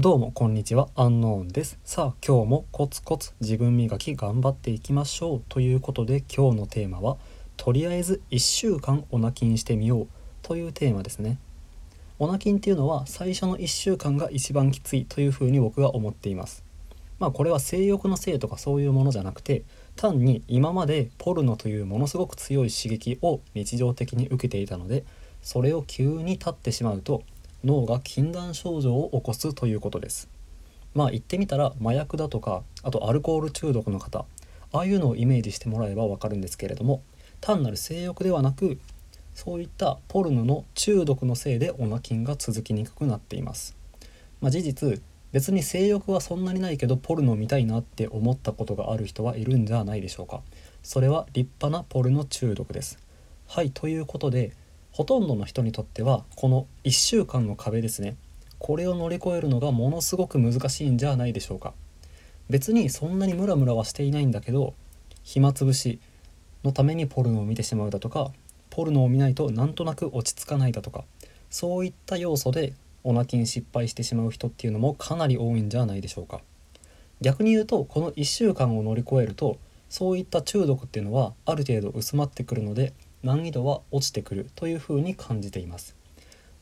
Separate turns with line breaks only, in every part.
どうもこんにちは。アンノーンです。さあ今日もコツコツ自分磨き頑張っていきましょうということで今日のテーマはとりあえず1週間オナキンしてみようというテーマですね。オナキンっていうのは最初の1週間が一番きついというふうに僕は思っています。まあこれは性欲のせいとかそういうものじゃなくて単に今までポルノというものすごく強い刺激を日常的に受けていたのでそれを急に立ってしまうと脳が禁断症状を起こすということです。まあ言ってみたら麻薬だとかあとアルコール中毒の方ああいうのをイメージしてもらえばわかるんですけれども単なる性欲ではなくそういったポルノの中毒のせいでオナキンが続きにくくなっています、まあ、事実別に性欲はそんなにないけどポルノ見たいなって思ったことがある人はいるんじゃないでしょうか。それは立派なポルノ中毒です。はいということでほとんどの人にとってはこの1週間の壁ですね。これを乗り越えるのがものすごく難しいんじゃないでしょうか。別にそんなにムラムラはしていないんだけど暇つぶしのためにポルノを見てしまうだとかポルノを見ないとなんとなく落ち着かないだとかそういった要素でオナキン失敗してしまう人っていうのもかなり多いんじゃないでしょうか。逆に言うとこの1週間を乗り越えるとそういった中毒っていうのはある程度薄まってくるので難易度は落ちてくるというふうに感じています。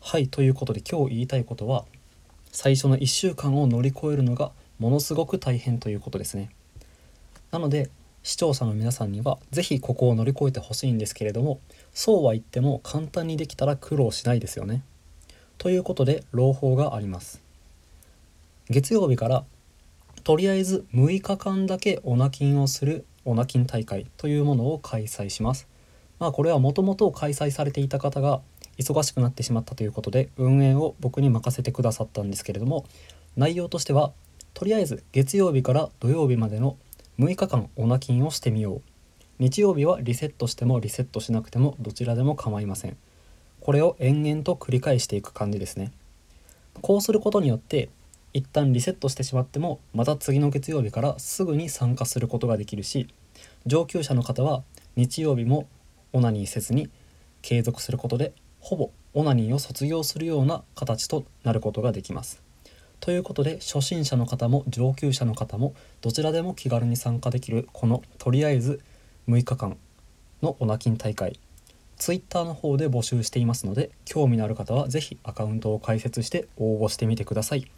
はいということで今日言いたいことは最初の1週間を乗り越えるのがものすごく大変ということですね。なので視聴者の皆さんには是非ここを乗り越えてほしいんですけれどもそうは言っても簡単にできたら苦労しないですよね。ということで朗報があります。月曜日からとりあえず6日間だけオナキンをするオナキン大会というものを開催します。まあこれはもともと開催されていた方が忙しくなってしまったということで運営を僕に任せてくださったんですけれども内容としてはとりあえず月曜日から土曜日までの6日間オナ金をしてみよう。日曜日はリセットしてもリセットしなくてもどちらでも構いません。これを延々と繰り返していく感じですね。こうすることによって一旦リセットしてしまってもまた次の月曜日からすぐに参加することができるし上級者の方は日曜日もオナニーせずに継続することでほぼオナニーを卒業するような形となることができます。ということで初心者の方も上級者の方もどちらでも気軽に参加できるこのとりあえず6日間のオナキン大会 Twitter の方で募集していますので興味のある方は是非アカウントを開設して応募してみてください。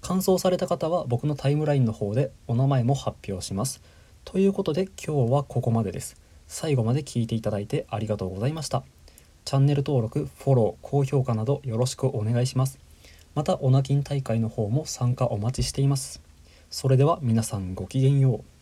完走された方は僕のタイムラインの方でお名前も発表します。ということで今日はここまでです。最後まで聞いていただいてありがとうございました。チャンネル登録、フォロー、高評価などよろしくお願いします。また、オナキン大会の方も参加お待ちしています。それでは皆さんごきげんよう。